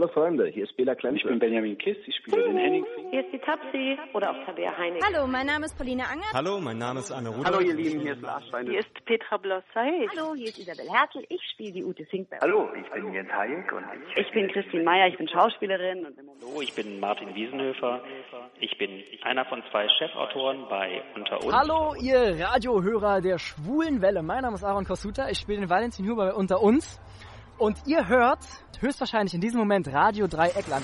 Hallo Freunde, hier ist Bela Klempe. Ich bin Benjamin Kiss, ich spiele den Henning. Hier ist die Tapsi oder auch Tabea Heinig. Hallo, mein Name ist Pauline Anger. Hallo, mein Name ist Anne Rudolph. Hallo ihr Lieben, hier ist Lars Steine. Hier ist Petra Blossay. Hallo, hier ist Isabel Hertel. Ich spiele die Ute Finkberg. Hallo, ich bin Jens Hayek und ich, Ich bin Christine Meyer, ich bin Schauspielerin. Und Hallo, ich bin Martin Wiesenhöfer. Ich bin einer von zwei Chefautoren bei Unter uns. Hallo, ihr Radiohörer der Schwulen Welle. Mein Name ist Aaron Kosuta. Ich spiele den Valentin Huber bei Unter uns. Und ihr hört höchstwahrscheinlich in diesem Moment Radio Dreieckland.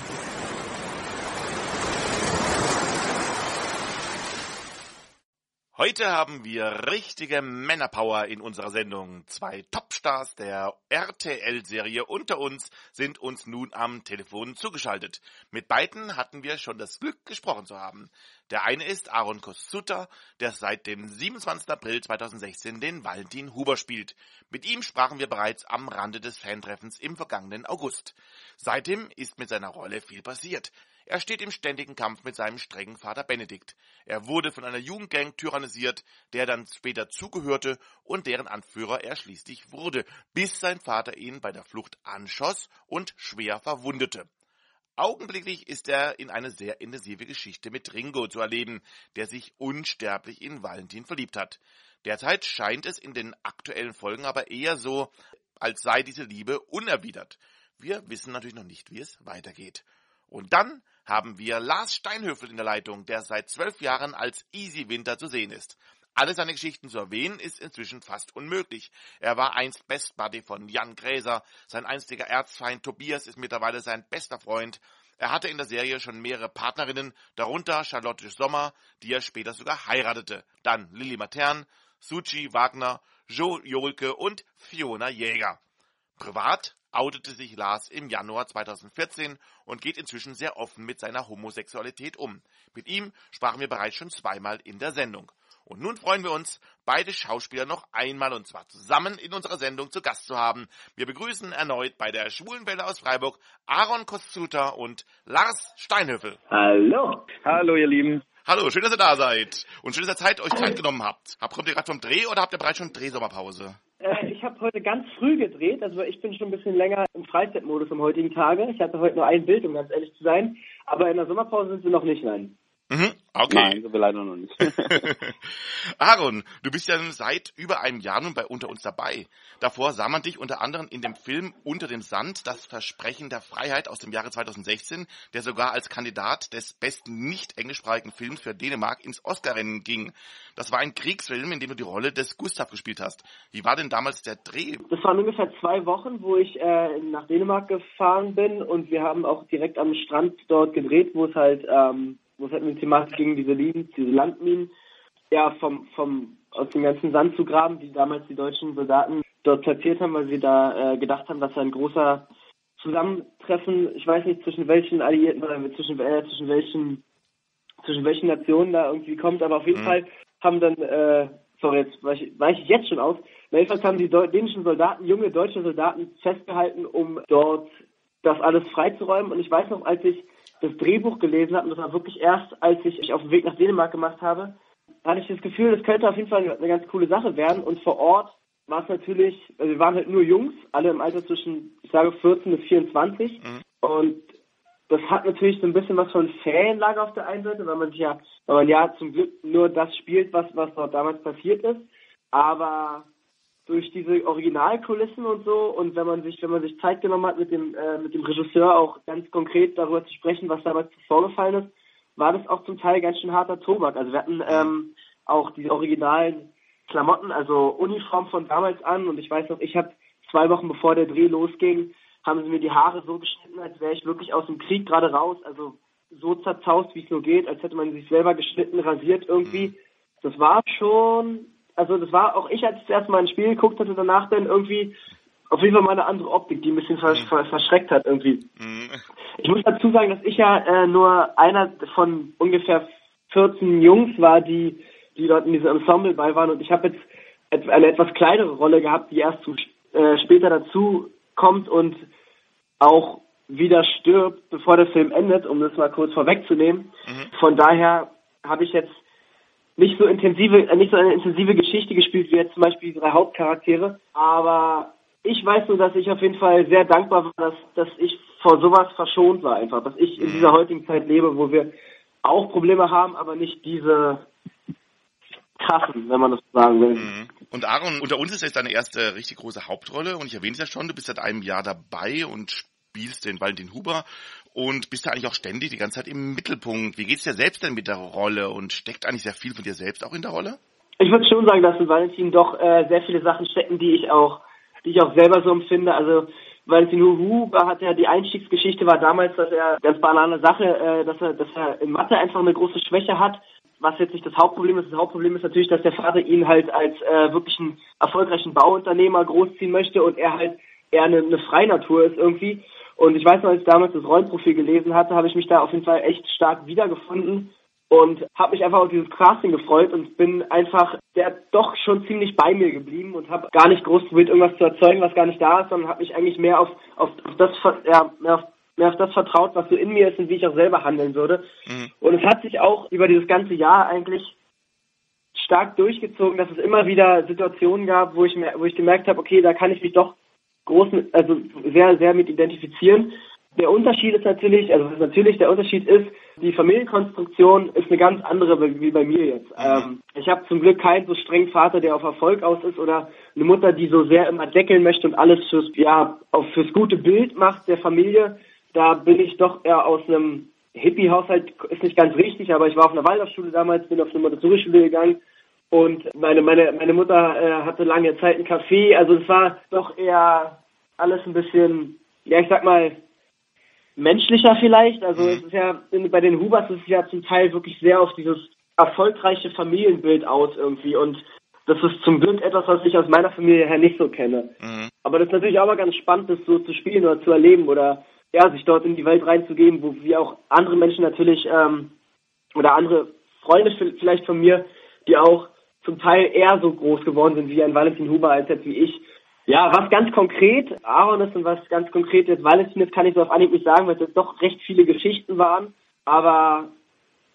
Heute haben wir richtige Männerpower in unserer Sendung. Zwei Topstars der RTL-Serie unter uns sind uns nun am Telefon zugeschaltet. Mit beiden hatten wir schon das Glück, gesprochen zu haben. Der eine ist Aaron Kosuta, der seit dem 27. April 2016 den Valentin Huber spielt. Mit ihm sprachen wir bereits am Rande des Fantreffens im vergangenen August. Seitdem ist mit seiner Rolle viel passiert. Er steht im ständigen Kampf mit seinem strengen Vater Benedikt. Er wurde von einer Jugendgang tyrannisiert, der dann später zugehörte und deren Anführer er schließlich wurde, bis sein Vater ihn bei der Flucht anschoss und schwer verwundete. Augenblicklich ist er in eine sehr intensive Geschichte mit Ringo zu erleben, der sich unsterblich in Valentin verliebt hat. Derzeit scheint es in den aktuellen Folgen aber eher so, als sei diese Liebe unerwidert. Wir wissen natürlich noch nicht, wie es weitergeht. Und dann haben wir Lars Steinhöfel in der Leitung, der seit zwölf Jahren als Easy Winter zu sehen ist. Alle seine Geschichten zu erwähnen ist inzwischen fast unmöglich. Er war einst Best Buddy von Jan Gräser, sein einstiger Erzfeind Tobias ist mittlerweile sein bester Freund. Er hatte in der Serie schon mehrere Partnerinnen, darunter Charlotte Sommer, die er später sogar heiratete. Dann Lilly Matern, Suchi Wagner, Joe Jolke und Fiona Jäger. Privat outete sich Lars im Januar 2014 und geht inzwischen sehr offen mit seiner Homosexualität um. Mit ihm sprachen wir bereits schon zweimal in der Sendung. Und nun freuen wir uns, beide Schauspieler noch einmal und zwar zusammen in unserer Sendung zu Gast zu haben. Wir begrüßen erneut bei der Schwulenwelle aus Freiburg Aaron Kostuta und Lars Steinhöfel. Hallo. Hallo ihr Lieben. Hallo, schön, dass ihr da seid und schön, dass ihr Zeit euch Zeit genommen habt. Habt ihr gerade vom Dreh oder habt ihr bereits schon Drehsommerpause? Ich habe heute ganz früh gedreht, also ich bin schon ein bisschen länger im Freizeitmodus am heutigen Tage. Ich hatte heute nur ein Bild, um ganz ehrlich zu sein. Aber in der Sommerpause sind wir noch nicht, nein. Mhm, okay. Nein, so wir leider noch nicht. Aaron, du bist ja seit über einem Jahr nun bei Unter uns dabei. Davor sah man dich unter anderem in dem Film Unter dem Sand, das Versprechen der Freiheit aus dem Jahre 2016, der sogar als Kandidat des besten nicht englischsprachigen Films für Dänemark ins Oscarrennen ging. Das war ein Kriegsfilm, in dem du die Rolle des Gustav gespielt hast. Wie war denn damals der Dreh? Das waren ungefähr zwei Wochen, wo ich äh, nach Dänemark gefahren bin und wir haben auch direkt am Strand dort gedreht, wo es halt, ähm, wo es halt um die Thematik ging, diese Linien, diese Landminen, ja, vom, vom, aus dem ganzen Sand zu graben, die damals die deutschen Soldaten dort platziert haben, weil sie da äh, gedacht haben, dass ein großer Zusammentreffen, ich weiß nicht zwischen welchen Alliierten oder zwischen, äh, zwischen welchen zwischen welchen Nationen da irgendwie kommt, aber auf jeden Mhm. Fall haben dann, äh, sorry, jetzt weiche ich, jetzt schon aus, Na, jedenfalls haben die dänischen Soldaten, junge deutsche Soldaten festgehalten, um dort das alles freizuräumen. Und ich weiß noch, als ich das Drehbuch gelesen habe, und das war wirklich erst, als ich mich auf den Weg nach Dänemark gemacht habe, hatte ich das Gefühl, das könnte auf jeden Fall eine ganz coole Sache werden. Und vor Ort war es natürlich, also wir waren halt nur Jungs, alle im Alter zwischen, ich sage 14 bis 24. Und das hat natürlich so ein bisschen was von Ferienlager auf der einen Seite, weil man sich ja, weil man ja zum Glück nur das spielt, was, was dort damals passiert ist. Aber durch diese Originalkulissen und so und wenn man sich, wenn man sich Zeit genommen hat, mit dem, äh, mit dem Regisseur auch ganz konkret darüber zu sprechen, was damals vorgefallen ist, war das auch zum Teil ganz schön harter Tobak. Also wir hatten ähm, auch die originalen Klamotten, also Uniform von damals an und ich weiß noch, ich habe zwei Wochen bevor der Dreh losging, haben sie mir die Haare so geschnitten, als wäre ich wirklich aus dem Krieg gerade raus, also so zerzaust, wie es nur geht, als hätte man sich selber geschnitten, rasiert irgendwie. Das war schon, also das war auch ich, als ich das erste Mal ein Spiel geguckt hatte, danach dann irgendwie auf jeden Fall mal eine andere Optik, die ein bisschen vers ver verschreckt hat irgendwie. Mhm. Ich muss dazu sagen, dass ich ja äh, nur einer von ungefähr 14 Jungs war, die, die dort in diesem Ensemble bei waren und ich habe jetzt et- eine etwas kleinere Rolle gehabt, die erst zu, äh, später dazu kommt und auch wieder stirbt, bevor der Film endet, um das mal kurz vorwegzunehmen. Von daher habe ich jetzt nicht so intensive, äh, nicht so eine intensive Geschichte gespielt wie jetzt zum Beispiel die drei Hauptcharaktere, aber ich weiß nur, dass ich auf jeden Fall sehr dankbar war, dass, dass ich vor sowas verschont war einfach, dass ich in dieser heutigen Zeit lebe, wo wir auch Probleme haben, aber nicht diese krassen, wenn man das so sagen will. Mhm. Und Aaron, unter uns ist jetzt deine erste richtig große Hauptrolle und ich erwähne es ja schon, du bist seit einem Jahr dabei und spielst den Valentin Huber und bist da eigentlich auch ständig die ganze Zeit im Mittelpunkt. Wie geht's dir selbst denn mit der Rolle und steckt eigentlich sehr viel von dir selbst auch in der Rolle? Ich würde schon sagen, dass in Valentin doch äh, sehr viele Sachen stecken, die ich auch, die ich auch selber so empfinde. Also Valentin Huber hat ja die Einstiegsgeschichte war damals, dass er ganz banale Sache, äh, dass er, dass er in Mathe einfach eine große Schwäche hat. Was jetzt nicht das Hauptproblem ist. Das Hauptproblem ist natürlich, dass der Vater ihn halt als äh, wirklich einen erfolgreichen Bauunternehmer großziehen möchte und er halt eher eine, eine Freinatur ist irgendwie. Und ich weiß noch, als ich damals das Rollenprofil gelesen hatte, habe ich mich da auf jeden Fall echt stark wiedergefunden und habe mich einfach auf dieses Casting gefreut und bin einfach der doch schon ziemlich bei mir geblieben und habe gar nicht groß probiert, irgendwas zu erzeugen, was gar nicht da ist, sondern habe mich eigentlich mehr auf, auf, auf das ja, mehr auf, mehr auf das vertraut, was so in mir ist und wie ich auch selber handeln würde. Mhm. Und es hat sich auch über dieses ganze Jahr eigentlich stark durchgezogen, dass es immer wieder Situationen gab, wo ich mir, wo ich gemerkt habe, okay, da kann ich mich doch großen, also sehr, sehr mit identifizieren. Der Unterschied ist natürlich, also natürlich der Unterschied ist, die Familienkonstruktion ist eine ganz andere wie bei mir jetzt. Ähm, ich habe zum Glück keinen so strengen Vater, der auf Erfolg aus ist oder eine Mutter, die so sehr immer deckeln möchte und alles fürs, ja, auch fürs gute Bild macht der Familie. Da bin ich doch eher aus einem Hippie-Haushalt, ist nicht ganz richtig, aber ich war auf einer Waldorfschule damals, bin auf eine Montessori-Schule gegangen und meine, meine, meine Mutter äh, hatte lange Zeit einen Café. Also es war doch eher alles ein bisschen, ja, ich sag mal, menschlicher vielleicht. Also mhm. es ist ja, bei den Hubers ist es ja zum Teil wirklich sehr auf dieses erfolgreiche Familienbild aus irgendwie und das ist zum Glück etwas, was ich aus meiner Familie her nicht so kenne. Mhm. Aber das ist natürlich auch mal ganz spannend, das so zu spielen oder zu erleben oder ja, sich dort in die Welt reinzugeben, wo wie auch andere Menschen natürlich ähm, oder andere Freunde vielleicht von mir, die auch zum Teil eher so groß geworden sind wie ein Valentin Huber als jetzt wie ich, ja, was ganz konkret Aaron ist und was ganz konkret jetzt Valentin ist, kann ich so auf Anhieb nicht sagen, weil es jetzt doch recht viele Geschichten waren. Aber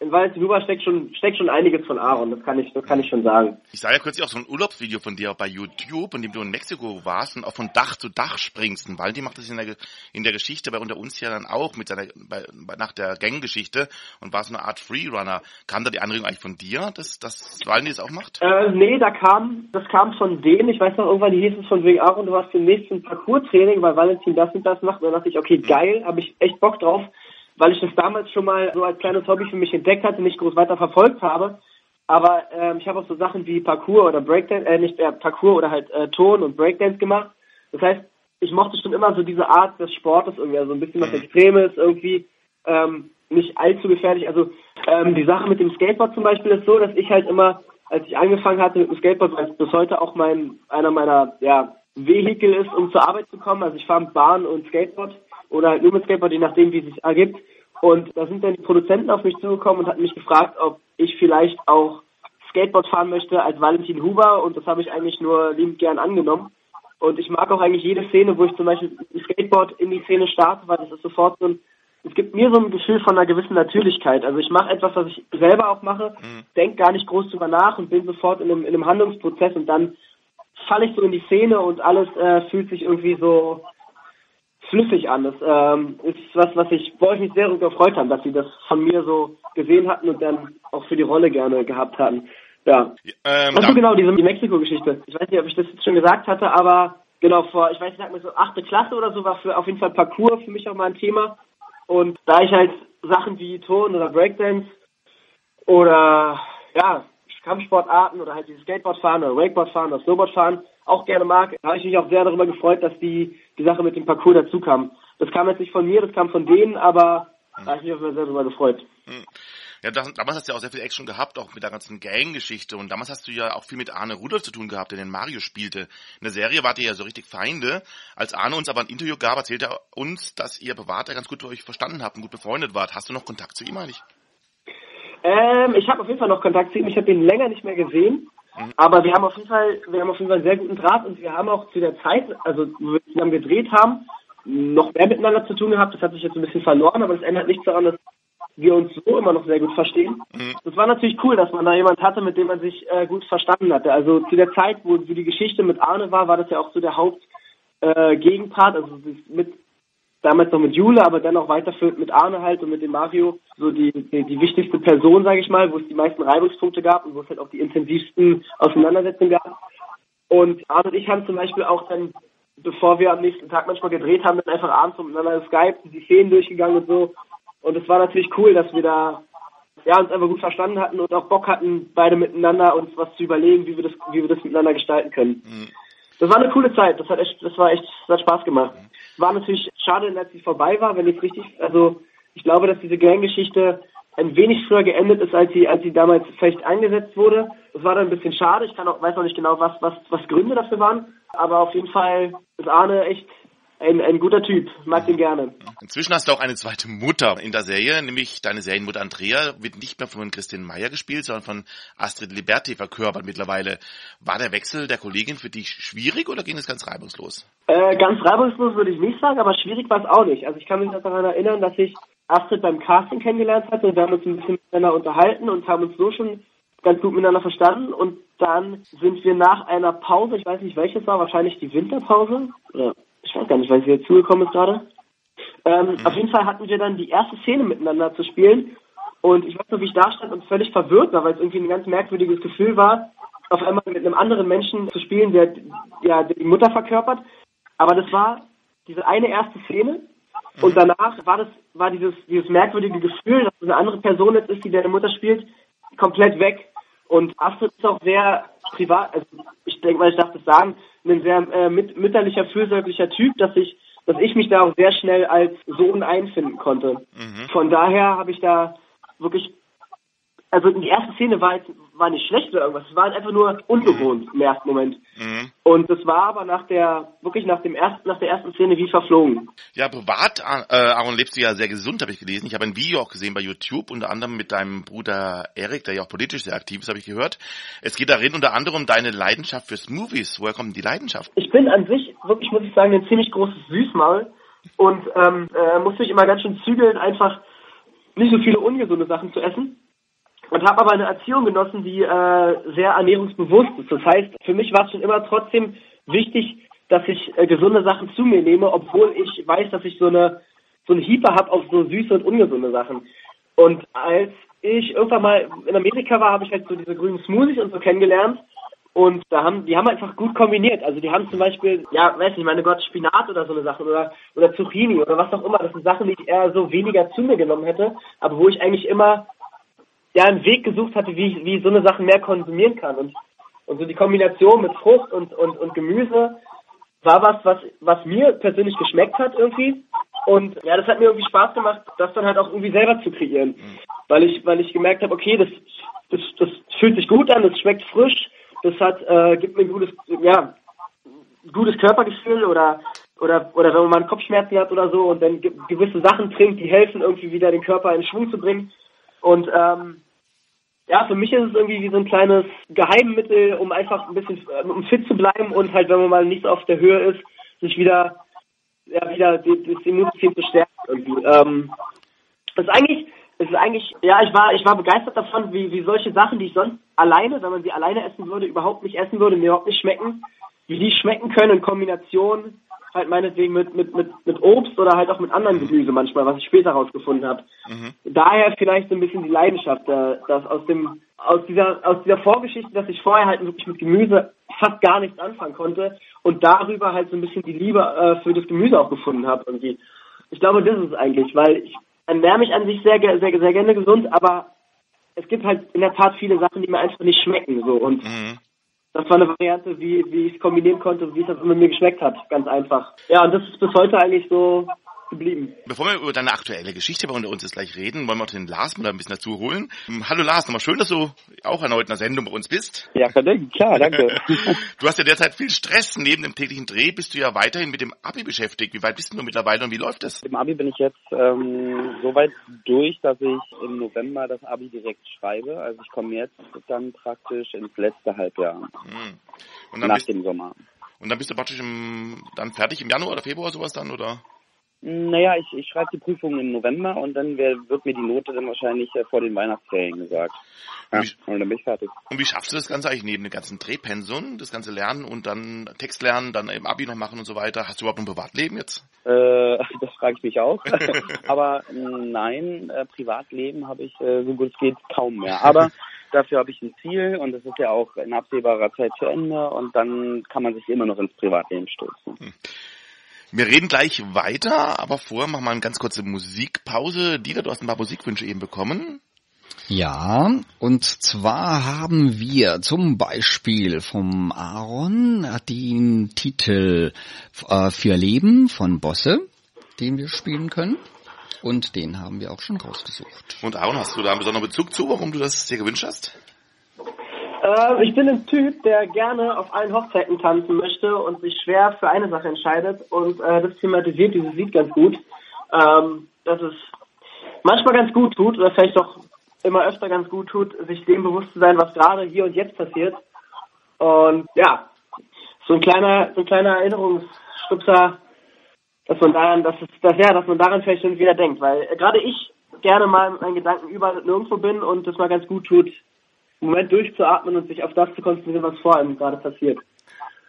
in Valentin Huber steckt schon, steckt schon einiges von Aaron, das kann ich, das kann ich schon sagen. Ich sah ja kürzlich auch so ein Urlaubsvideo von dir bei YouTube, in dem du in Mexiko warst und auch von Dach zu Dach springst. Und Valentin macht das in der, in der Geschichte bei unter uns ja dann auch mit seiner, bei, nach der Ganggeschichte und war so eine Art Freerunner. Kam da die Anregung eigentlich von dir, dass, dass Valentin das auch macht? Äh, nee, da kam, das kam von denen. Ich weiß noch, irgendwann hieß es von wegen Aaron, du hast den nächsten Parcours-Training, weil Valentin das und das macht. Und dann dachte ich, okay, mhm. geil, habe ich echt Bock drauf weil ich das damals schon mal so als kleines Hobby für mich entdeckt hatte, nicht groß weiter verfolgt habe. Aber ähm, ich habe auch so Sachen wie Parkour oder Breakdance, äh, nicht äh, Parkour oder halt äh, Ton und Breakdance gemacht. Das heißt, ich mochte schon immer so diese Art des Sportes irgendwie, also ein bisschen was mhm. Extremes irgendwie, ähm, nicht allzu gefährlich. Also ähm, die Sache mit dem Skateboard zum Beispiel ist so, dass ich halt immer, als ich angefangen hatte mit dem Skateboard, weil es bis heute auch mein einer meiner ja, Vehikel ist, um zur Arbeit zu kommen. Also ich fahre mit Bahn und Skateboard oder halt nur mit Skateboard, je nachdem, wie es sich ergibt. Und da sind dann die Produzenten auf mich zugekommen und hatten mich gefragt, ob ich vielleicht auch Skateboard fahren möchte als Valentin Huber und das habe ich eigentlich nur liebend gern angenommen. Und ich mag auch eigentlich jede Szene, wo ich zum Beispiel Skateboard in die Szene starte, weil das ist sofort so ein, es gibt mir so ein Gefühl von einer gewissen Natürlichkeit. Also ich mache etwas, was ich selber auch mache, mhm. denke gar nicht groß drüber nach und bin sofort in einem, in einem Handlungsprozess und dann falle ich so in die Szene und alles äh, fühlt sich irgendwie so flüssig an. Das ähm, ist was, was ich, wo ich mich sehr darüber gefreut habe, dass sie das von mir so gesehen hatten und dann auch für die Rolle gerne gehabt hatten. Ja. Ähm, also genau, diese die Mexiko-Geschichte. Ich weiß nicht, ob ich das jetzt schon gesagt hatte, aber genau, vor, ich weiß nicht, sag mal so achte Klasse oder so war für auf jeden Fall Parcours für mich auch mal ein Thema. Und da ich halt Sachen wie Ton oder Breakdance oder ja, Kampfsportarten oder halt dieses Skateboard fahren oder Wakeboard fahren oder Snowboard fahren auch gerne mag, habe ich mich auch sehr darüber gefreut, dass die, die Sache mit dem Parcours dazu kam. Das kam jetzt nicht von mir, das kam von denen, aber da habe ich mich auch sehr darüber gefreut. Hm. Ja, damals hast du ja auch sehr viel Action gehabt, auch mit der ganzen Gang-Geschichte. Und damals hast du ja auch viel mit Arne Rudolf zu tun gehabt, der den Mario spielte. In der Serie wart ihr ja so richtig Feinde. Als Arne uns aber ein Interview gab, erzählte er uns, dass ihr Berater ganz gut euch verstanden habt und gut befreundet wart. Hast du noch Kontakt zu ihm eigentlich? Ähm, ich habe auf jeden Fall noch Kontakt zu ihm. Ich habe ihn länger nicht mehr gesehen. Mhm. Aber wir haben auf jeden Fall, wir haben auf jeden Fall einen sehr guten Draht und wir haben auch zu der Zeit, also wo wir zusammen gedreht haben, noch mehr miteinander zu tun gehabt. Das hat sich jetzt ein bisschen verloren, aber das ändert nichts daran, dass wir uns so immer noch sehr gut verstehen. Mhm. Das war natürlich cool, dass man da jemand hatte, mit dem man sich äh, gut verstanden hatte. Also zu der Zeit, wo, wo die Geschichte mit Arne war, war das ja auch so der Hauptgegenpart, äh, also mit damals noch mit Jule, aber dann auch weiterführend mit Arne halt und mit dem Mario, so die, die, die wichtigste Person, sage ich mal, wo es die meisten Reibungspunkte gab und wo es halt auch die intensivsten Auseinandersetzungen gab. Und Arne und ich haben zum Beispiel auch dann, bevor wir am nächsten Tag manchmal gedreht haben, dann einfach abends miteinander Skype, die Szenen durchgegangen und so. Und es war natürlich cool, dass wir da ja, uns einfach gut verstanden hatten und auch Bock hatten, beide miteinander uns was zu überlegen, wie wir das, wie wir das miteinander gestalten können. Mhm. Das war eine coole Zeit. Das hat echt, das war echt, das hat Spaß gemacht. War natürlich schade, als sie vorbei war, wenn ich richtig, also ich glaube, dass diese Gang-Geschichte ein wenig früher geendet ist, als sie, als sie damals vielleicht eingesetzt wurde. Das war dann ein bisschen schade. Ich kann auch, weiß auch nicht genau, was, was, was Gründe dafür waren. Aber auf jeden Fall ist Arne echt ein, ein guter Typ, mag den gerne. Inzwischen hast du auch eine zweite Mutter in der Serie, nämlich deine Serienmutter Andrea wird nicht mehr von Christine Meyer gespielt, sondern von Astrid Liberti verkörpert mittlerweile. War der Wechsel der Kollegin für dich schwierig oder ging es ganz reibungslos? Äh, ganz reibungslos würde ich nicht sagen, aber schwierig war es auch nicht. Also ich kann mich daran erinnern, dass ich Astrid beim Casting kennengelernt hatte und wir haben uns ein bisschen miteinander unterhalten und haben uns so schon ganz gut miteinander verstanden und dann sind wir nach einer Pause, ich weiß nicht welches war, wahrscheinlich die Winterpause, oder ich weiß gar nicht, weil sie jetzt zugekommen ist gerade. Ähm, mhm. Auf jeden Fall hatten wir dann die erste Szene miteinander zu spielen. Und ich weiß noch, wie ich da stand und völlig verwirrt war, weil es irgendwie ein ganz merkwürdiges Gefühl war, auf einmal mit einem anderen Menschen zu spielen, der, ja, der die Mutter verkörpert. Aber das war diese eine erste Szene. Und danach war das, war dieses, dieses merkwürdige Gefühl, dass eine andere Person jetzt ist, die deine Mutter spielt, komplett weg. Und Astrid ist auch sehr privat, also ich denke mal, ich darf das sagen, ein sehr äh, mit, mütterlicher, fürsorglicher Typ, dass ich, dass ich mich da auch sehr schnell als Sohn einfinden konnte. Mhm. Von daher habe ich da wirklich also die erste Szene war jetzt, war nicht schlecht oder irgendwas, es war halt einfach nur ungewohnt im ersten Moment. Mhm. Und das war aber nach der, wirklich nach dem ersten, nach der ersten Szene wie verflogen. Ja, privat, äh, Aaron, lebst du ja sehr gesund, habe ich gelesen. Ich habe ein Video auch gesehen bei YouTube, unter anderem mit deinem Bruder Erik, der ja auch politisch sehr aktiv ist, habe ich gehört. Es geht darin unter anderem um deine Leidenschaft fürs Movies. Woher kommt die Leidenschaft? Ich bin an sich, wirklich muss ich sagen, ein ziemlich großes Süßmaul und ähm, äh, muss mich immer ganz schön zügeln, einfach nicht so viele ungesunde Sachen zu essen und habe aber eine Erziehung genossen, die äh, sehr ernährungsbewusst ist. Das heißt, für mich war es schon immer trotzdem wichtig, dass ich äh, gesunde Sachen zu mir nehme, obwohl ich weiß, dass ich so eine so einen Hieper habe auf so süße und ungesunde Sachen. Und als ich irgendwann mal in Amerika war, habe ich halt so diese grünen Smoothies und so kennengelernt. Und da haben, die haben einfach gut kombiniert. Also die haben zum Beispiel, ja, weiß nicht, meine Gott, Spinat oder so eine Sache oder, oder Zucchini oder was auch immer. Das sind Sachen, die ich eher so weniger zu mir genommen hätte, aber wo ich eigentlich immer ja einen Weg gesucht hatte, wie ich, wie ich so eine Sachen mehr konsumieren kann. Und, und so die Kombination mit Frucht und, und, und Gemüse war was, was, was mir persönlich geschmeckt hat irgendwie. Und ja, das hat mir irgendwie Spaß gemacht, das dann halt auch irgendwie selber zu kreieren. Weil ich, weil ich gemerkt habe, okay, das, das, das fühlt sich gut an, das schmeckt frisch, das hat, äh, gibt mir ein gutes, ja, gutes Körpergefühl oder oder oder wenn man mal Kopfschmerzen hat oder so und dann gewisse Sachen trinkt, die helfen irgendwie wieder den Körper in Schwung zu bringen. Und ähm, ja, für mich ist es irgendwie wie so ein kleines Geheimmittel, um einfach ein bisschen äh, um fit zu bleiben und halt, wenn man mal nicht auf der Höhe ist, sich wieder ja wieder das Immunsystem zu stärken irgendwie. Ähm, das ist eigentlich es ist eigentlich, ja, ich war, ich war begeistert davon, wie, wie solche Sachen, die ich sonst alleine, wenn man sie alleine essen würde, überhaupt nicht essen würde, mir überhaupt nicht schmecken, wie die schmecken können in Kombination halt meinetwegen mit, mit, mit, mit Obst oder halt auch mit anderen Gemüse manchmal, was ich später rausgefunden habe. Mhm. Daher vielleicht so ein bisschen die Leidenschaft, äh, dass aus dem aus dieser aus dieser Vorgeschichte, dass ich vorher halt wirklich mit Gemüse fast gar nichts anfangen konnte und darüber halt so ein bisschen die Liebe äh, für das Gemüse auch gefunden habe irgendwie. Ich glaube, das ist es eigentlich, weil ich ernähre mich an sich sehr, sehr, sehr gerne gesund, aber es gibt halt in der Tat viele Sachen, die mir einfach nicht schmecken so und mhm das war eine Variante, wie, wie ich es kombinieren konnte, wie es mit mir geschmeckt hat. Ganz einfach. Ja, und das ist bis heute eigentlich so geblieben. Bevor wir über deine aktuelle Geschichte bei uns jetzt gleich reden, wollen wir auch den Lars mal ein bisschen dazu holen. Hm, hallo Lars, nochmal schön, dass du auch erneut in der Sendung bei uns bist. Ja, klar, danke. du hast ja derzeit viel Stress. Neben dem täglichen Dreh bist du ja weiterhin mit dem Abi beschäftigt. Wie weit bist du mittlerweile und wie läuft es? Im Abi bin ich jetzt ähm, so weit durch, dass ich im November das Abi direkt schreibe. Also ich komme jetzt dann praktisch ins letzte Halbjahr. Hm. nach dem Sommer. Und dann bist du praktisch im, dann fertig im Januar oder Februar sowas dann, oder? Naja, ich, ich schreibe die Prüfung im November und dann wird mir die Note dann wahrscheinlich äh, vor den Weihnachtsferien gesagt. Ja, Und wie- und dann bin ich fertig. Und wie schaffst du das Ganze eigentlich neben dem ganzen Drehpensum, das ganze Lernen und dann Text lernen, dann im Abi noch machen und so weiter? Hast du überhaupt ein Privatleben jetzt? Äh, das frage ich mich auch. Aber mh, nein, äh, Privatleben habe ich äh, so gut es geht kaum mehr. Aber dafür habe ich ein Ziel und das ist ja auch in absehbarer Zeit zu Ende und dann kann man sich immer noch ins Privatleben stürzen. Wir reden gleich weiter, aber vorher machen wir eine ganz kurze Musikpause. Dieter, du hast ein paar Musikwünsche eben bekommen. Ja, und zwar haben wir zum Beispiel vom Aaron den Titel äh, für Leben von Bosse, den wir spielen können. Und den haben wir auch schon rausgesucht. Und Aaron, hast du da einen besonderen Bezug zu, warum du das dir gewünscht hast? Äh, ich bin ein Typ, der gerne auf allen Hochzeiten tanzen möchte und sich schwer für eine Sache entscheidet. Und äh, das thematisiert dieses Lied ganz gut. Ähm, dass es manchmal ganz gut tut, oder vielleicht auch immer öfter ganz gut tut, sich dem bewusst zu sein, was gerade hier und jetzt passiert. Und ja, so ein kleiner, so ein kleiner Erinnerungsstupser, dass man daran, dass es, dass ja, dass man daran vielleicht schon wieder denkt, weil äh, gerade ich gerne mal mit meinen Gedanken überall nirgendwo bin und das mal ganz gut tut, Moment durchzuatmen und sich auf das zu konzentrieren, was vor einem gerade passiert.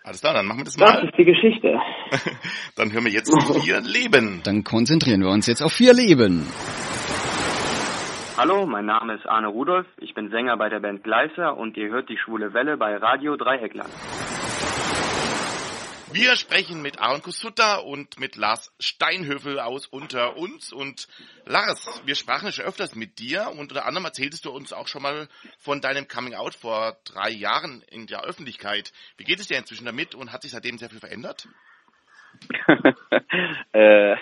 Alles klar, dann machen wir das Das mal. ist die Geschichte. Dann hören wir jetzt vier Leben. Dann konzentrieren wir uns jetzt auf vier Leben. Hallo, mein Name ist Arne Rudolph, ich bin Sänger bei der Band Gleiser und ihr hört die Schwule Welle bei Radio Dreieckland. Wir sprechen mit Aaron Kusutta und mit Lars Steinhöfel aus Unter uns. Und Lars, wir sprachen ja schon öfters mit dir und unter anderem erzähltest du uns auch schon mal von deinem Coming Out vor drei Jahren in der Öffentlichkeit. Wie geht es dir inzwischen damit und hat sich seitdem sehr viel verändert? äh,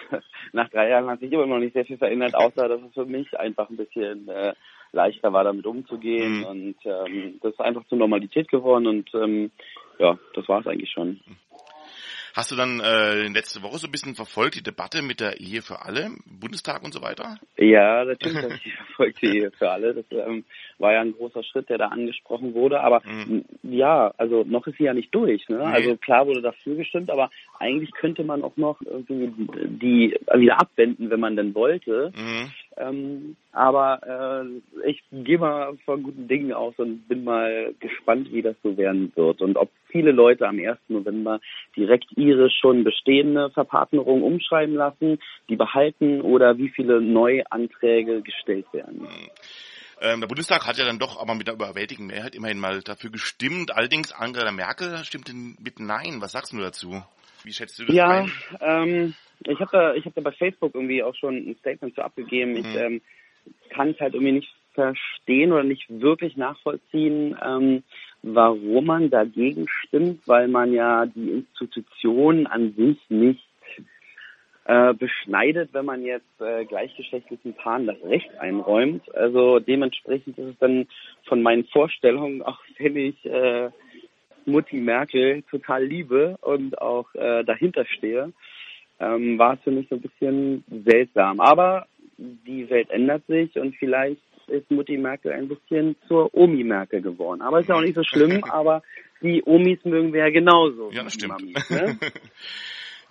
nach drei Jahren hat sich immer noch nicht sehr viel verändert, außer dass es für mich einfach ein bisschen äh, leichter war, damit umzugehen. Mhm. Und ähm, das ist einfach zur Normalität geworden und ähm, ja, das war es eigentlich schon. Hast du dann äh, letzte Woche so ein bisschen verfolgt, die Debatte mit der Ehe für alle, Bundestag und so weiter? Ja, natürlich habe ich die verfolgte Ehe für alle. Das ähm, war ja ein großer Schritt, der da angesprochen wurde. Aber Mhm. ja, also noch ist sie ja nicht durch. Ne? Nee. Also klar wurde dafür gestimmt, aber eigentlich könnte man auch noch irgendwie die wieder abwenden, wenn man denn wollte. Mhm. Ähm, aber äh, ich gehe mal von guten Dingen aus und bin mal gespannt, wie das so werden wird und ob viele Leute am 1. November direkt ihre schon bestehende Verpartnerung umschreiben lassen, die behalten oder wie viele Neuanträge gestellt werden. Ähm, der Bundestag hat ja dann doch aber mit einer überwältigenden Mehrheit immerhin mal dafür gestimmt. Allerdings Angela Merkel stimmte mit Nein. Was sagst du dazu? Wie schätzt du das Ja, ein? ähm, ich habe da, ich habe da bei Facebook irgendwie auch schon ein Statement zu abgegeben. Ich Mhm. ähm, kann es halt irgendwie nicht verstehen oder nicht wirklich nachvollziehen, ähm, warum man dagegen stimmt, weil man ja die Institution an sich nicht äh, beschneidet, wenn man jetzt äh, gleichgeschlechtlichen Paaren das Recht einräumt. Also dementsprechend ist es dann von meinen Vorstellungen, auch wenn ich äh, Mutti Merkel total liebe und auch äh, dahinter stehe, ähm, war es für mich so ein bisschen seltsam. Aber die Welt ändert sich und vielleicht ist Mutti Merkel ein bisschen zur Omi Merkel geworden. Aber ist ja auch nicht so schlimm, aber die Omis mögen wir ja genauso. Ja, das stimmt. Mamis, ne?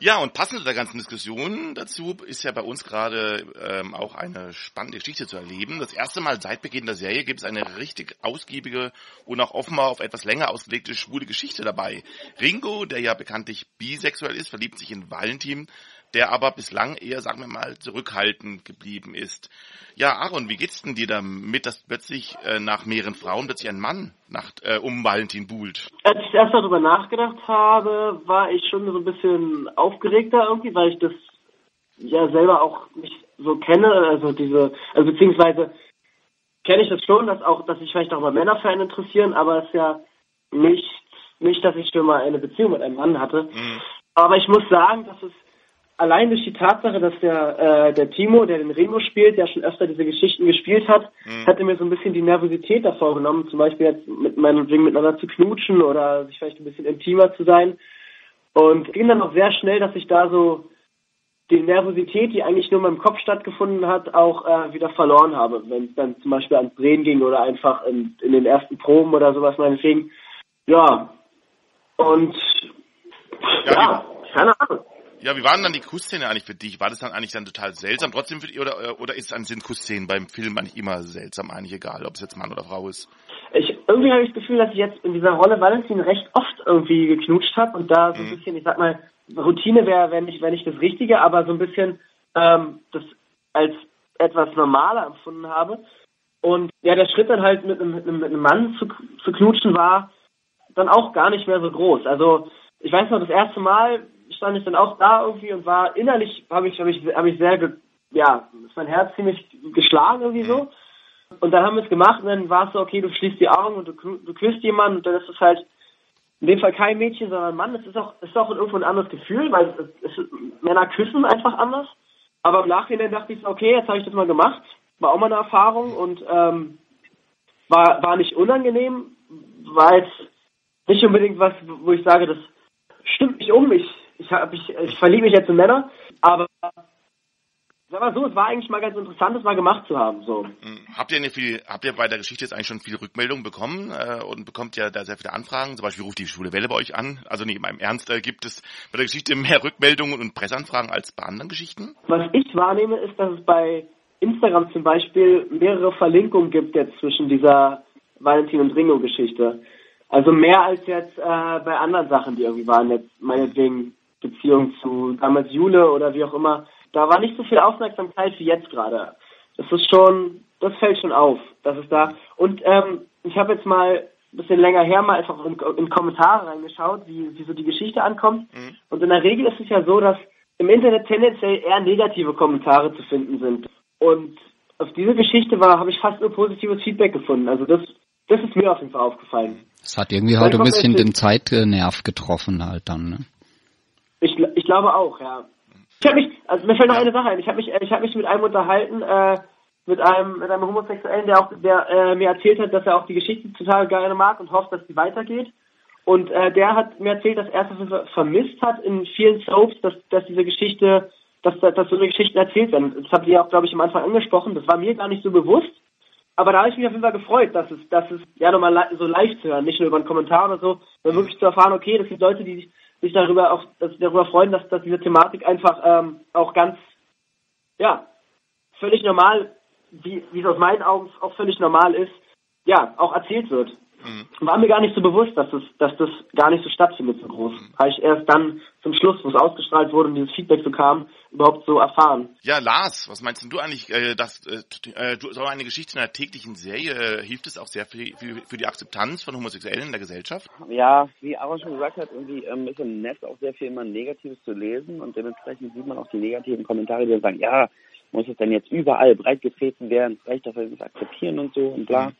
Ja, und passend zu der ganzen Diskussion dazu ist ja bei uns gerade ähm, auch eine spannende Geschichte zu erleben. Das erste Mal seit Beginn der Serie gibt es eine richtig ausgiebige und auch offenbar auf etwas länger ausgelegte schwule Geschichte dabei. Ringo, der ja bekanntlich bisexuell ist, verliebt sich in Valentin, der aber bislang eher, sagen wir mal, zurückhaltend geblieben ist. Ja, Aaron, wie geht's denn dir damit, dass plötzlich äh, nach mehreren Frauen plötzlich ein Mann nach, äh, um Valentin buhlt? Als ich erst darüber nachgedacht habe, war ich schon so ein bisschen aufgeregter irgendwie, weil ich das ja selber auch nicht so kenne, also diese, also beziehungsweise kenne ich das schon, dass auch, dass sich vielleicht auch mal Männer für einen interessieren, aber es ist ja nicht, nicht, dass ich schon mal eine Beziehung mit einem Mann hatte. Mhm. Aber ich muss sagen, dass es allein durch die Tatsache, dass der, äh, der Timo, der den Ringo spielt, der schon öfter diese Geschichten gespielt hat, Mhm. hatte mir so ein bisschen die Nervosität davor genommen, zum Beispiel jetzt mit meinetwegen miteinander zu knutschen oder sich vielleicht ein bisschen intimer zu sein. Und es ging dann auch sehr schnell, dass ich da so die Nervosität, die eigentlich nur in meinem Kopf stattgefunden hat, auch äh, wieder verloren habe, wenn es dann zum Beispiel ans Drehen ging oder einfach in, in den ersten Proben oder sowas meinetwegen. Ja. Und Ja, ja, keine Ahnung. Ja, wie war denn dann die Kussszene eigentlich für dich? War das dann eigentlich dann total seltsam trotzdem für dich oder, äh, oder ist an sind Kussszenen beim Film eigentlich immer seltsam, eigentlich egal, ob es jetzt Mann oder Frau ist? Ich, irgendwie habe ich das Gefühl, dass ich jetzt in dieser Rolle Valentin recht oft irgendwie geknutscht habe und da so ein Mhm. bisschen, ich sag mal, Routine wäre wär nicht, wär nicht das Richtige, aber so ein bisschen ähm, das als etwas normaler empfunden habe. Und ja, der Schritt dann halt mit einem, mit einem, mit einem Mann zu, zu knutschen war dann auch gar nicht mehr so groß. Also ich weiß noch, das erste Mal stand ich dann auch da irgendwie und war innerlich, habe ich, habe ich, habe ich sehr, ge, ja, ist mein Herz ziemlich geschlagen irgendwie so. Und dann haben wir es gemacht und dann war es so, okay, du schließt die Augen und du, du küsst jemanden und dann ist es halt in dem Fall kein Mädchen, sondern ein Mann. Es ist auch, es ist auch irgendwo ein anderes Gefühl, weil es, es, Männer küssen einfach anders. Aber im Nachhinein dachte ich so, okay, jetzt habe ich das mal gemacht. War auch mal eine Erfahrung und ähm, war, war nicht unangenehm, war jetzt nicht unbedingt was, wo ich sage, das stimmt mich um. Ich, ich, hab, ich, ich verliebe mich jetzt in Männer, aber sag mal so, es war eigentlich mal ganz interessant, das mal gemacht zu haben. So. Hm, Habt ihr eine viel, habt ihr bei der Geschichte jetzt eigentlich schon viele Rückmeldungen bekommen äh, und bekommt ja da sehr viele Anfragen? Zum Beispiel ruft die Schwule Welle bei euch an. Also nicht im Ernst, äh, gibt es bei der Geschichte mehr Rückmeldungen und Presseanfragen als bei anderen Geschichten? Was ich wahrnehme, ist, dass es bei Instagram zum Beispiel mehrere Verlinkungen gibt jetzt zwischen dieser Valentin und Ringo-Geschichte. Also mehr als jetzt äh, bei anderen Sachen, die irgendwie waren, jetzt meinetwegen Beziehung zu damals Jule oder wie auch immer. Da war nicht so viel Aufmerksamkeit wie jetzt gerade. Das ist schon, das fällt schon auf, dass es da. Und ähm, ich habe jetzt mal ein bisschen länger her mal einfach in, in Kommentare reingeschaut, wie, wie so die Geschichte ankommt. Und in der Regel ist es ja so, dass im Internet tendenziell eher negative Kommentare zu finden sind. Und auf diese Geschichte war, habe ich fast nur positives Feedback gefunden. Also das, das ist mir auf jeden Fall aufgefallen. Es hat irgendwie heute ein bisschen den Zeitnerv getroffen halt dann, ne? Glaube auch, ja. Ich habe mich, also mir fällt noch eine Sache ein. Ich habe mich, äh, ich habe mich mit einem unterhalten, äh, mit einem, mit einem Homosexuellen, der auch, der äh, mir erzählt hat, dass er auch die Geschichte total gerne mag und hofft, dass sie weitergeht. Und äh, der hat mir erzählt, dass er es vermisst hat in vielen Soaps, dass, dass diese Geschichte, dass, dass so eine Geschichten erzählt werden. Das habt ihr auch, glaube ich, am Anfang angesprochen. Das war mir gar nicht so bewusst. Aber da habe ich mich auf jeden Fall gefreut, dass es, dass es ja nochmal so live zu hören, nicht nur über einen Kommentar oder so, sondern wirklich zu erfahren, okay, das sind Leute, die sich, sich darüber auch dass darüber freuen, dass, dass diese Thematik einfach ähm, auch ganz, ja, völlig normal, wie, wie es aus meinen Augen auch völlig normal ist, ja, auch erzählt wird. War mir gar nicht so bewusst, dass das, dass das gar nicht so stattfindet so groß. Habe ich erst dann zum Schluss, wo es ausgestrahlt wurde und dieses Feedback so kam, überhaupt so erfahren. Ja, Lars, was meinst denn du eigentlich, äh, dass äh, äh, du, so eine Geschichte in einer täglichen Serie äh, hilft es auch sehr für, für, für die Akzeptanz von Homosexuellen in der Gesellschaft? Ja, wie Aaron schon gesagt hat, irgendwie ähm, ist im Netz auch sehr viel immer Negatives zu lesen und dementsprechend sieht man auch die negativen Kommentare, die dann sagen, ja, muss es denn jetzt überall breit getreten werden, es reicht doch, wenn wir es akzeptieren und so und bla.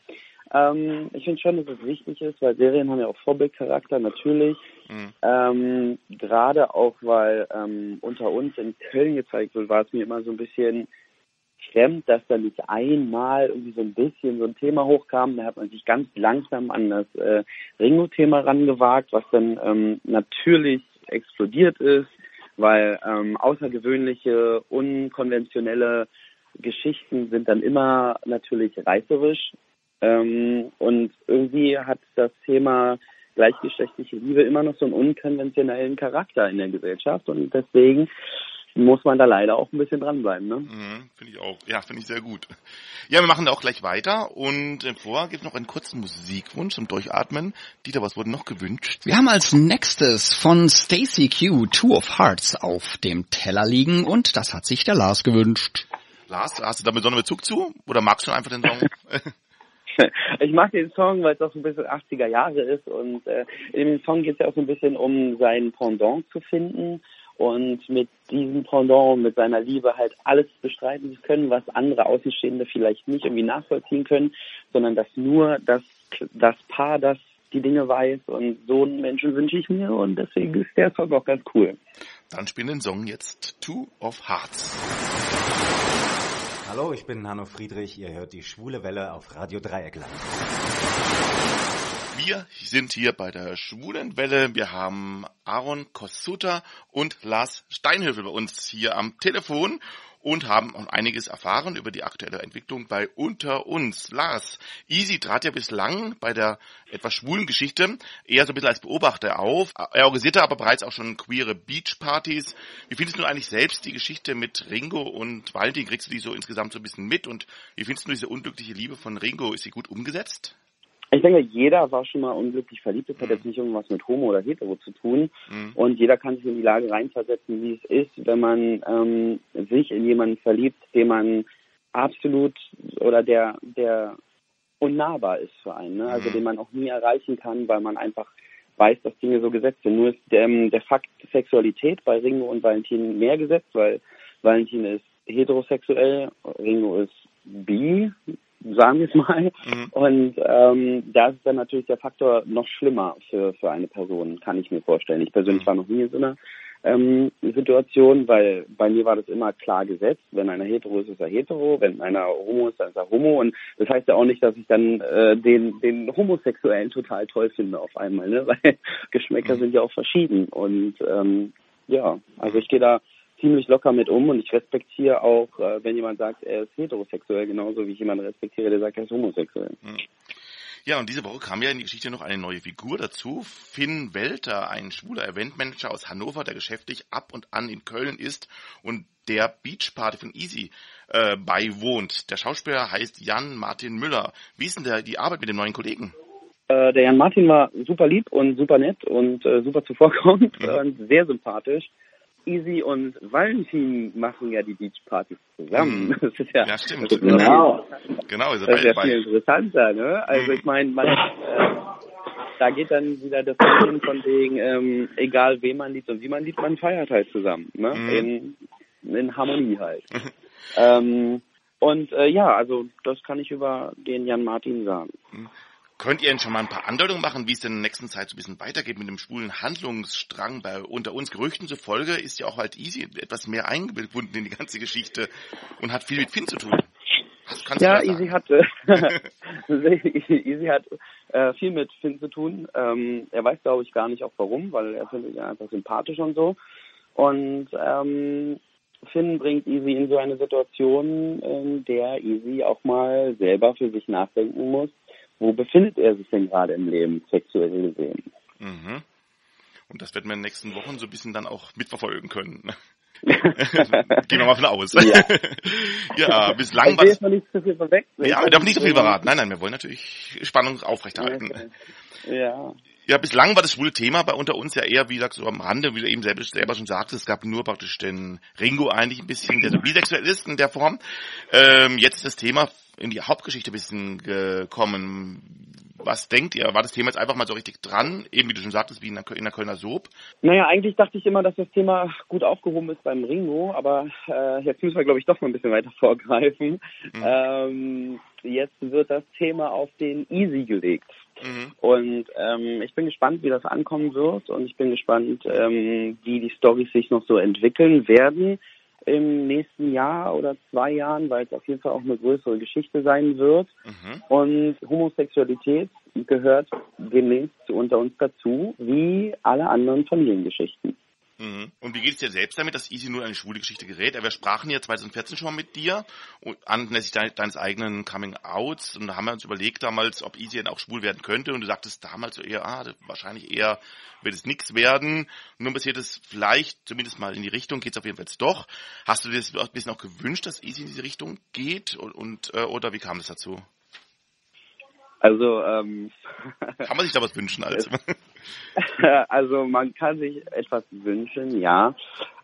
Ähm, ich finde schon, dass es wichtig ist, weil Serien haben ja auch Vorbildcharakter, natürlich. Mhm. Ähm, Gerade auch, weil ähm, unter uns in Köln gezeigt wird, war es mir immer so ein bisschen fremd, dass da nicht einmal irgendwie so ein bisschen so ein Thema hochkam. Da hat man sich ganz langsam an das äh, Ringo-Thema rangewagt, was dann ähm, natürlich explodiert ist, weil ähm, außergewöhnliche, unkonventionelle Geschichten sind dann immer natürlich reißerisch. Ähm, und irgendwie hat das Thema gleichgeschlechtliche Liebe immer noch so einen unkonventionellen Charakter in der Gesellschaft und deswegen muss man da leider auch ein bisschen dranbleiben. Ne? Mhm, finde ich auch. Ja, finde ich sehr gut. Ja, wir machen da auch gleich weiter und äh, vorher gibt noch einen kurzen Musikwunsch zum Durchatmen. Dieter, was wurde noch gewünscht? Wir haben als nächstes von Stacy Q Two of Hearts auf dem Teller liegen und das hat sich der Lars gewünscht. Lars, hast du da besonderen Bezug zu? Oder magst du einfach den Song? Ich mag den Song, weil es auch so ein bisschen 80er Jahre ist und äh, in dem Song geht es ja auch so ein bisschen um sein Pendant zu finden und mit diesem Pendant, mit seiner Liebe halt alles bestreiten zu können, was andere Außenstehende vielleicht nicht irgendwie nachvollziehen können, sondern dass nur das, das Paar das die Dinge weiß und so einen Menschen wünsche ich mir und deswegen ist der Song auch ganz cool. Dann spielen den Song jetzt Two of Hearts. Hallo, ich bin Hanno Friedrich. Ihr hört die Schwule Welle auf Radio Dreieckland. Wir sind hier bei der Schwulen Welle. Wir haben Aaron Kossuta und Lars Steinhöfel bei uns hier am Telefon. Und haben auch einiges erfahren über die aktuelle Entwicklung bei Unter uns. Lars, Easy trat ja bislang bei der etwas schwulen Geschichte eher so ein bisschen als Beobachter auf. Er organisierte aber bereits auch schon queere Beachpartys. Wie findest du eigentlich selbst die Geschichte mit Ringo und Valentin? Kriegst du die so insgesamt so ein bisschen mit? Und wie findest du diese unglückliche Liebe von Ringo? Ist sie gut umgesetzt? Ich denke, jeder war schon mal unglücklich verliebt. Das hat jetzt nicht irgendwas mit Homo oder Hetero zu tun. Mhm. Und jeder kann sich in die Lage reinversetzen, wie es ist, wenn man ähm, sich in jemanden verliebt, den man absolut oder der, der unnahbar ist für einen. Ne? Also Mhm. den man auch nie erreichen kann, weil man einfach weiß, dass Dinge so gesetzt sind. Nur ist der, ähm, der Fakt Sexualität bei Ringo und Valentin mehr gesetzt, weil Valentin ist heterosexuell, Ringo ist bi, sagen wir es mal. Mhm. Und ähm, da ist dann natürlich der Faktor noch schlimmer für, für eine Person, kann ich mir vorstellen. Ich persönlich war noch nie in so einer ähm, Situation, weil bei mir war das immer klar gesetzt. Wenn einer hetero ist, ist er hetero. Wenn einer homo ist, dann ist er homo. Und das heißt ja auch nicht, dass ich dann äh, den, den Homosexuellen total toll finde auf einmal, ne? Weil Geschmäcker sind ja auch verschieden. Und ähm, ja, also ich gehe da ziemlich locker mit um und ich respektiere auch, äh, wenn jemand sagt, er ist heterosexuell, genauso wie ich jemanden respektiere, der sagt, er ist homosexuell. Ja, und diese Woche kam ja in die Geschichte noch eine neue Figur dazu. Finn Welter, ein schwuler Eventmanager aus Hannover, der geschäftlich ab und an in Köln ist und der Beachparty von Easy äh, beiwohnt. Der Schauspieler heißt Jan Martin Müller. Wie ist denn der, die Arbeit mit dem neuen Kollegen? Äh, der Jan Martin war super lieb und super nett und äh, super zuvorkommend Mhm. und sehr sympathisch. Easy und Valentin machen ja die Beachpartys zusammen. Mhm. Das ist ja, Ja, stimmt. Das ist genau. Genau, Das ist ja bei, viel bei. interessanter, ne? Also Mhm. ich meine, man äh, da geht dann wieder das hin von wegen, ähm, egal wen man liebt und wie man liebt, man feiert halt zusammen, ne? Mhm. In, in Harmonie halt. ähm, und äh, ja, also das kann ich über den Jan Martin sagen. Könnt ihr denn schon mal ein paar Andeutungen machen, wie es denn in der nächsten Zeit so ein bisschen weitergeht mit dem schwulen Handlungsstrang bei unter uns Gerüchten zufolge ist ja auch halt Easy etwas mehr eingebunden in die ganze Geschichte und hat viel mit Finn zu tun. Ja, Easy hat äh, Easy hat äh, viel mit Finn zu tun. Ähm, er weiß, glaube ich, gar nicht auch warum, weil er findet ihn einfach sympathisch und so. Und ähm, Finn bringt Easy in so eine Situation, in der Easy auch mal selber für sich nachdenken muss, wo befindet er sich denn gerade im Leben, sexuell gesehen. Mhm. Und das werden wir in den nächsten Wochen so ein bisschen dann auch mitverfolgen können. Gehen wir mal von aus. Ja. ja, bislang ich war das jetzt noch nicht zu viel verwechseln. Ja, wir dürfen nicht so viel verraten. Nein, nein, wir wollen natürlich Spannung aufrechterhalten. Ja. Ja, bislang war das schwule Thema bei unter uns ja eher, wie gesagt, so am Rande, wie du eben selber, selber schon sagst, es gab nur praktisch den Ringo eigentlich ein bisschen, der so bisexuell ist in der Form. Ähm, jetzt ist das Thema in die Hauptgeschichte ein bisschen gekommen. Was denkt ihr? War das Thema jetzt einfach mal so richtig dran, eben wie du schon sagtest, wie in der, in der Kölner Soap? Naja, eigentlich dachte ich immer, dass das Thema gut aufgehoben ist beim Ringo, aber äh, jetzt müssen wir, glaube ich, doch mal ein bisschen weiter vorgreifen. Mhm. Ähm, jetzt wird das Thema auf den Easy gelegt. Mhm. Und ähm, ich bin gespannt, wie das ankommen wird und ich bin gespannt, ähm, wie die Storys sich noch so entwickeln werden im nächsten Jahr oder zwei Jahren, weil es auf jeden Fall auch eine größere Geschichte sein wird. Mhm. Und Homosexualität gehört demnächst zu unter uns dazu, wie alle anderen Familiengeschichten. Mhm. Und wie geht es dir selbst damit, dass Easy nur eine schwule Geschichte gerät? Wir sprachen ja 2014 schon mal mit dir anlässlich dein, deines eigenen Coming-Outs und da haben wir uns überlegt damals, ob Easy dann auch schwul werden könnte und du sagtest damals so eher, ah, wahrscheinlich eher wird es nichts werden. Nun passiert es vielleicht zumindest mal in die Richtung, geht es auf jeden Fall jetzt doch. Hast du dir das ein bisschen auch gewünscht, dass Easy in diese Richtung geht und, und äh, oder wie kam das dazu? Also, ähm, Kann man sich da was wünschen als? also man kann sich etwas wünschen, ja,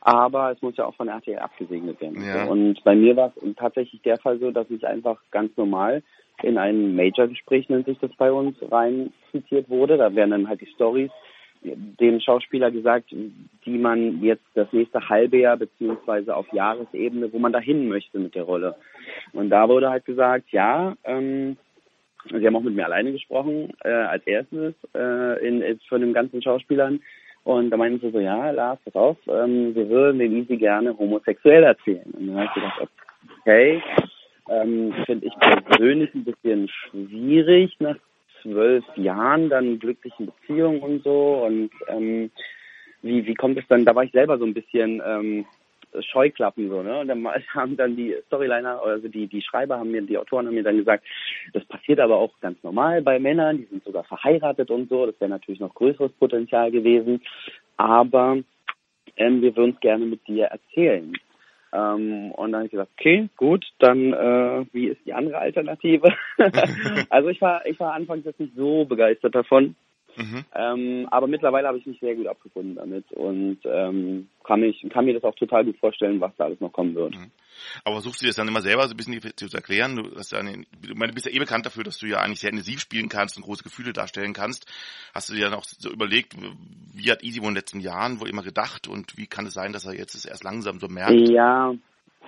aber es muss ja auch von RTL abgesegnet werden. Ja. Und bei mir war es tatsächlich der Fall so, dass ich einfach ganz normal in ein Major-Gespräch, nennt sich das bei uns, rein zitiert wurde. Da werden dann halt die Stories dem Schauspieler gesagt, die man jetzt das nächste halbe Jahr beziehungsweise auf Jahresebene, wo man dahin möchte mit der Rolle. Und da wurde halt gesagt, ja, ähm, Sie haben auch mit mir alleine gesprochen, äh, als erstes äh, in, in, von den ganzen Schauspielern. Und da meinten sie so, ja, Lars, pass auf, ähm, wir würden den Easy gerne homosexuell erzählen. Und dann habe ich gedacht, okay, ähm, finde ich persönlich ein bisschen schwierig nach zwölf Jahren dann glücklichen Beziehungen und so. Und ähm, wie, wie kommt es dann, da war ich selber so ein bisschen ähm, Scheuklappen so, ne? Und dann haben dann die Storyliner, also die, die Schreiber haben mir, die Autoren haben mir dann gesagt, das passiert aber auch ganz normal bei Männern, die sind sogar verheiratet und so, das wäre natürlich noch größeres Potenzial gewesen. Aber ähm, wir würden es gerne mit dir erzählen. Ähm, und dann habe ich gesagt, okay, gut, dann äh, wie ist die andere Alternative? also ich war, ich war anfangs jetzt nicht so begeistert davon. Mhm. Ähm, aber mittlerweile habe ich mich sehr gut abgefunden damit und ähm, kann, mich, kann mir das auch total gut vorstellen, was da alles noch kommen wird. Mhm. Aber suchst du dir das dann immer selber so ein bisschen zu erklären? Du, hast ja eine, du bist ja eh bekannt dafür, dass du ja eigentlich sehr intensiv spielen kannst und große Gefühle darstellen kannst. Hast du dir dann auch so überlegt, wie hat Easy in den letzten Jahren wohl immer gedacht und wie kann es sein, dass er jetzt es erst langsam so merkt? Ja,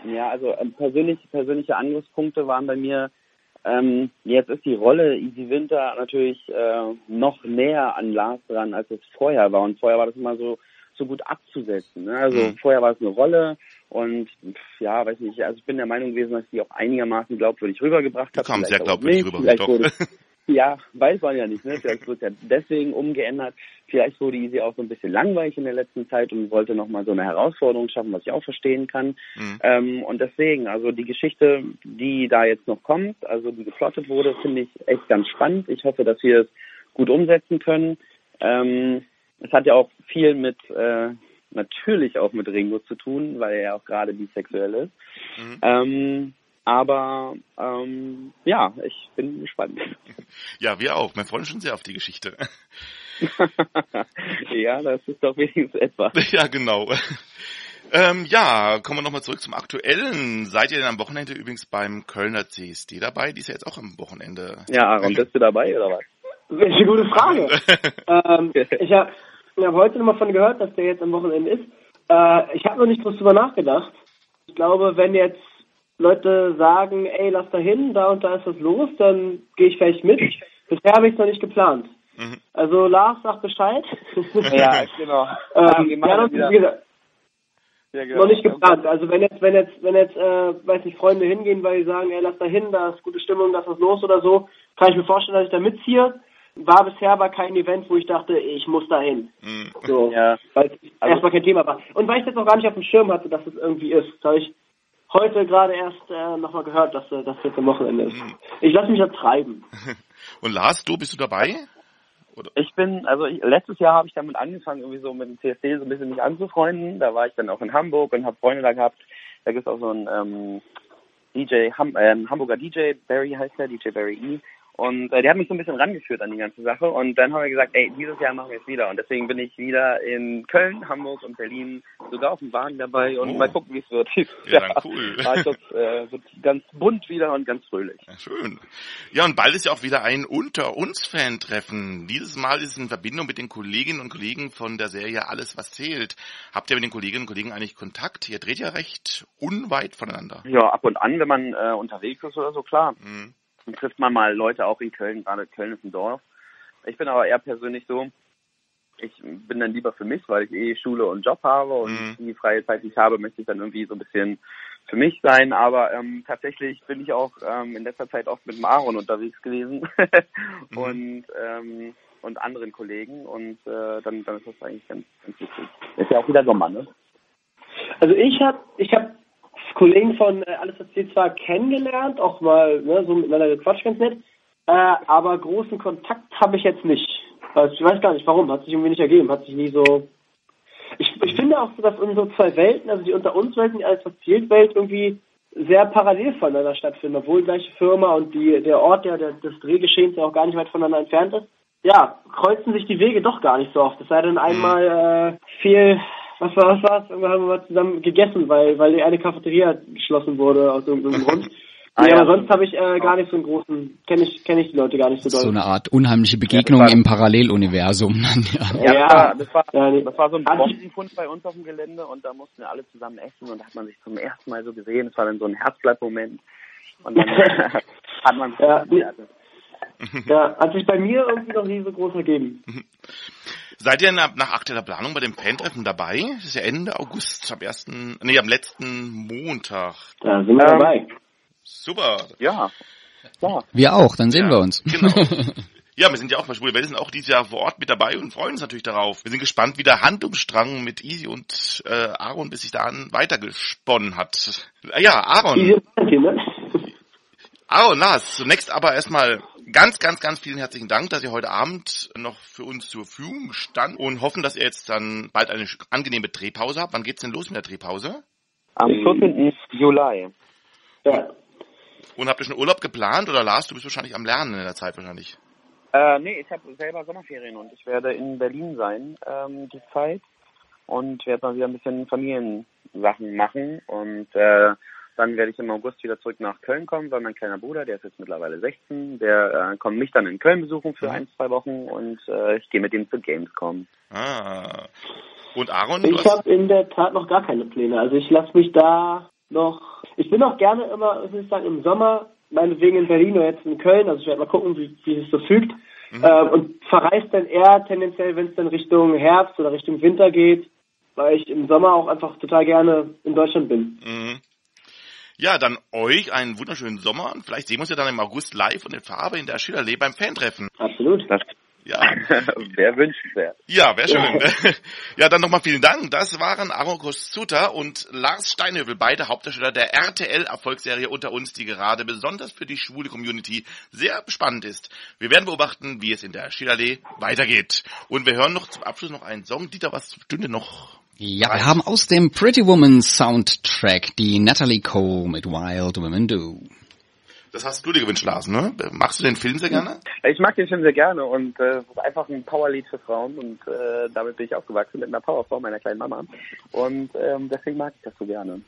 ja, also ähm, persönliche, persönliche Angriffspunkte waren bei mir ähm, jetzt ist die Rolle Easy Winter natürlich äh, noch näher an Lars dran, als es vorher war. Und vorher war das immer so so gut abzusetzen. Ne? Also mhm. vorher war es eine Rolle und ja, weiß nicht, also ich bin der Meinung gewesen, dass ich die auch einigermaßen glaubwürdig rübergebracht habe. Kam sehr glaubwürdig rüber, wurde, Ja, weiß man ja nicht, ne? Vielleicht wird es ja deswegen umgeändert. Vielleicht wurde Easy auch so ein bisschen langweilig in der letzten Zeit und wollte nochmal so eine Herausforderung schaffen, was ich auch verstehen kann. Mhm. Ähm, und deswegen, also die Geschichte, die da jetzt noch kommt, also die geplottet wurde, finde ich echt ganz spannend. Ich hoffe, dass wir es gut umsetzen können. Ähm, es hat ja auch viel mit, äh, natürlich auch mit Ringo zu tun, weil er ja auch gerade bisexuell ist. Mhm. Ähm, aber ähm, ja, ich bin gespannt. Ja, wir auch. Wir freuen uns schon sehr auf die Geschichte. ja, das ist doch wenigstens etwas. Ja, genau. Ähm, ja, kommen wir nochmal zurück zum Aktuellen. Seid ihr denn am Wochenende übrigens beim Kölner CSD dabei? Die ist ja jetzt auch am Wochenende. Ja, Aaron, bist du dabei oder was? Welche gute Frage. ähm, ich habe hab heute nochmal von gehört, dass der jetzt am Wochenende ist. Äh, ich habe noch nicht drüber nachgedacht. Ich glaube, wenn jetzt Leute sagen, ey, lass da hin, da und da ist was los, dann gehe ich vielleicht mit. Bisher habe ich es noch nicht geplant. Mhm. Also Lars sagt Bescheid. ja, genau. ähm, ja, noch, wie gesagt, ja, genau. noch nicht geplant. Also wenn jetzt, wenn jetzt, wenn jetzt, äh, weiß nicht, Freunde hingehen, weil die sagen, ey, lass da hin, da ist gute Stimmung, da ist was los oder so, kann ich mir vorstellen, dass ich da mitziehe. War bisher aber kein Event, wo ich dachte, ich muss da hin. Mhm. So, ja. weil es also, erstmal kein Thema war. Und weil ich jetzt noch gar nicht auf dem Schirm hatte, dass es irgendwie ist, habe ich heute gerade erst äh, nochmal gehört, dass äh, das jetzt am Wochenende ist. Mhm. Ich lasse mich ja treiben. Und Lars, du bist du dabei? Oder? Ich bin, also ich, letztes Jahr habe ich damit angefangen, irgendwie so mit dem CSD so ein bisschen mich anzufreunden. Da war ich dann auch in Hamburg und habe Freunde da gehabt. Da gibt es auch so einen ähm, DJ, Ham, äh, Hamburger DJ, Barry heißt der, DJ Barry E. Und äh, der hat mich so ein bisschen rangeführt an die ganze Sache. Und dann haben wir gesagt, ey, dieses Jahr machen wir es wieder. Und deswegen bin ich wieder in Köln, Hamburg und Berlin sogar auf dem Wagen dabei und oh. mal gucken, wie es wird. Ja, dann cool. Also, äh, wird ganz bunt wieder und ganz fröhlich. Ja, schön. Ja, und bald ist ja auch wieder ein Unter uns Fan-Treffen. Dieses Mal ist es in Verbindung mit den Kolleginnen und Kollegen von der Serie Alles, was zählt. Habt ihr mit den Kolleginnen und Kollegen eigentlich Kontakt? Ihr dreht ja recht unweit voneinander. Ja, ab und an, wenn man äh, unterwegs ist oder so, klar. Mhm dann trifft man mal Leute auch in Köln, gerade Köln ist ein Dorf. Ich bin aber eher persönlich so, ich bin dann lieber für mich, weil ich eh Schule und Job habe und mhm. die freie Zeit, die ich habe, möchte ich dann irgendwie so ein bisschen für mich sein. Aber ähm, tatsächlich bin ich auch ähm, in letzter Zeit oft mit Maron unterwegs gewesen mhm. und ähm, und anderen Kollegen und äh, dann dann ist das eigentlich ganz, ganz wichtig. Ist ja auch wieder Sommer, ne? Also ich habe ich habe Kollegen von äh, Alles erzählt zwar kennengelernt, auch mal ne, so miteinander gequatscht, ganz nett, äh, aber großen Kontakt habe ich jetzt nicht. Also ich weiß gar nicht warum, hat sich irgendwie nicht ergeben, hat sich nie so. Ich, ich finde auch dass unsere zwei Welten, also die unter uns Welten, die Alles erzählt Welt, irgendwie sehr parallel voneinander stattfinden, obwohl gleiche Firma und die, der Ort der, der, des Drehgeschehens ja auch gar nicht weit voneinander entfernt ist. Ja, kreuzen sich die Wege doch gar nicht so oft. Es sei denn einmal äh, viel was war, was war's? Irgendwann haben wir zusammen gegessen, weil, weil die eine Cafeteria geschlossen wurde aus irgendeinem Grund. Ah, nee, ja. aber sonst habe ich äh, gar nicht so einen großen, kenne ich, kenne ich die Leute gar nicht so doll. So eine Art unheimliche Begegnung ja, im Paralleluniversum. ja, ja, das war, ja, nee. das war so ein Bombenfund bei uns auf dem Gelände und da mussten wir alle zusammen essen und da hat man sich zum ersten Mal so gesehen. Es war dann so ein Herzblattmoment und dann hat man ja, ja, hat sich bei mir irgendwie noch nie so groß ergeben. Seid ihr nach, nach aktueller Planung bei dem Fan-Treffen dabei? Das ist ja Ende August, am ersten, nee, am letzten Montag. Da sind wir dabei. Super. Ja. ja. Wir auch, dann sehen ja, wir uns. Genau. Ja, wir sind ja auch bei Schwule Welle, sind auch dieses Jahr vor Ort mit dabei und freuen uns natürlich darauf. Wir sind gespannt, wie der Handlungsstrang mit Easy und äh, Aaron bis sich dahin weitergesponnen hat. Ja, Aaron. Easy ne? Aaron, Lars, zunächst aber erstmal ganz, ganz, ganz vielen herzlichen Dank, dass ihr heute Abend noch für uns zur Verfügung stand und hoffen, dass ihr jetzt dann bald eine angenehme Drehpause habt. Wann geht's denn los mit der Drehpause? Am 14. Juli. Ja. Und habt ihr schon Urlaub geplant oder Lars, du bist wahrscheinlich am Lernen in der Zeit wahrscheinlich? Äh, nee, ich habe selber Sommerferien und ich werde in Berlin sein, ähm, die Zeit. Und werde mal wieder ein bisschen Familiensachen machen. Und äh, dann werde ich im August wieder zurück nach Köln kommen, weil mein kleiner Bruder, der ist jetzt mittlerweile 16, der äh, kommt mich dann in Köln besuchen für ein, zwei Wochen und äh, ich gehe mit ihm zur Gamescom. Ah. Und Aaron? Ich habe in der Tat noch gar keine Pläne. Also ich lasse mich da noch. Ich bin auch gerne immer, muss ich sagen, im Sommer, meinetwegen in Berlin oder jetzt in Köln. Also ich werde mal gucken, wie, wie es so fügt. Ähm, und verreist dann eher tendenziell, wenn es dann Richtung Herbst oder Richtung Winter geht, weil ich im Sommer auch einfach total gerne in Deutschland bin. Mhm. Ja, dann euch einen wunderschönen Sommer und vielleicht sehen wir uns ja dann im August live und in Farbe in der Schillerlee beim Fantreffen. Absolut. Das Ja. wäre wünschenswert. Ja, wäre schön. Ja, dann nochmal vielen Dank. Das waren Aaron Kostuta und Lars Steinhövel, beide Hauptdarsteller der RTL-Erfolgsserie unter uns, die gerade besonders für die schwule Community sehr spannend ist. Wir werden beobachten, wie es in der Schillerlee weitergeht. Und wir hören noch zum Abschluss noch einen Song. Dieter, was stünde noch? Ja, wir haben aus dem Pretty Woman Soundtrack die Natalie Cole mit Wild Women Do. Das hast du dir gewünscht, Lars, ne? Machst du den Film sehr gerne? Ich mag den Film sehr gerne und äh, es ist einfach ein Powerlied für Frauen und äh, damit bin ich aufgewachsen mit einer Powerfrau, meiner kleinen Mama. Und ähm, deswegen mag ich das so gerne.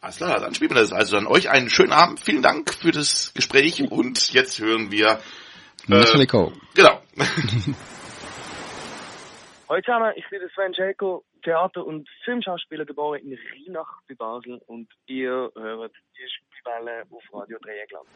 Alles klar, dann spielen wir das. Also dann euch einen schönen Abend. Vielen Dank für das Gespräch und jetzt hören wir Natalie Cole. Genau. Hallo zusammen, ich bin Sven Celko, Theater- und Filmschauspieler geboren in Rheinach bei Basel und ihr hört die Spielwelle auf Radio Dreieckland.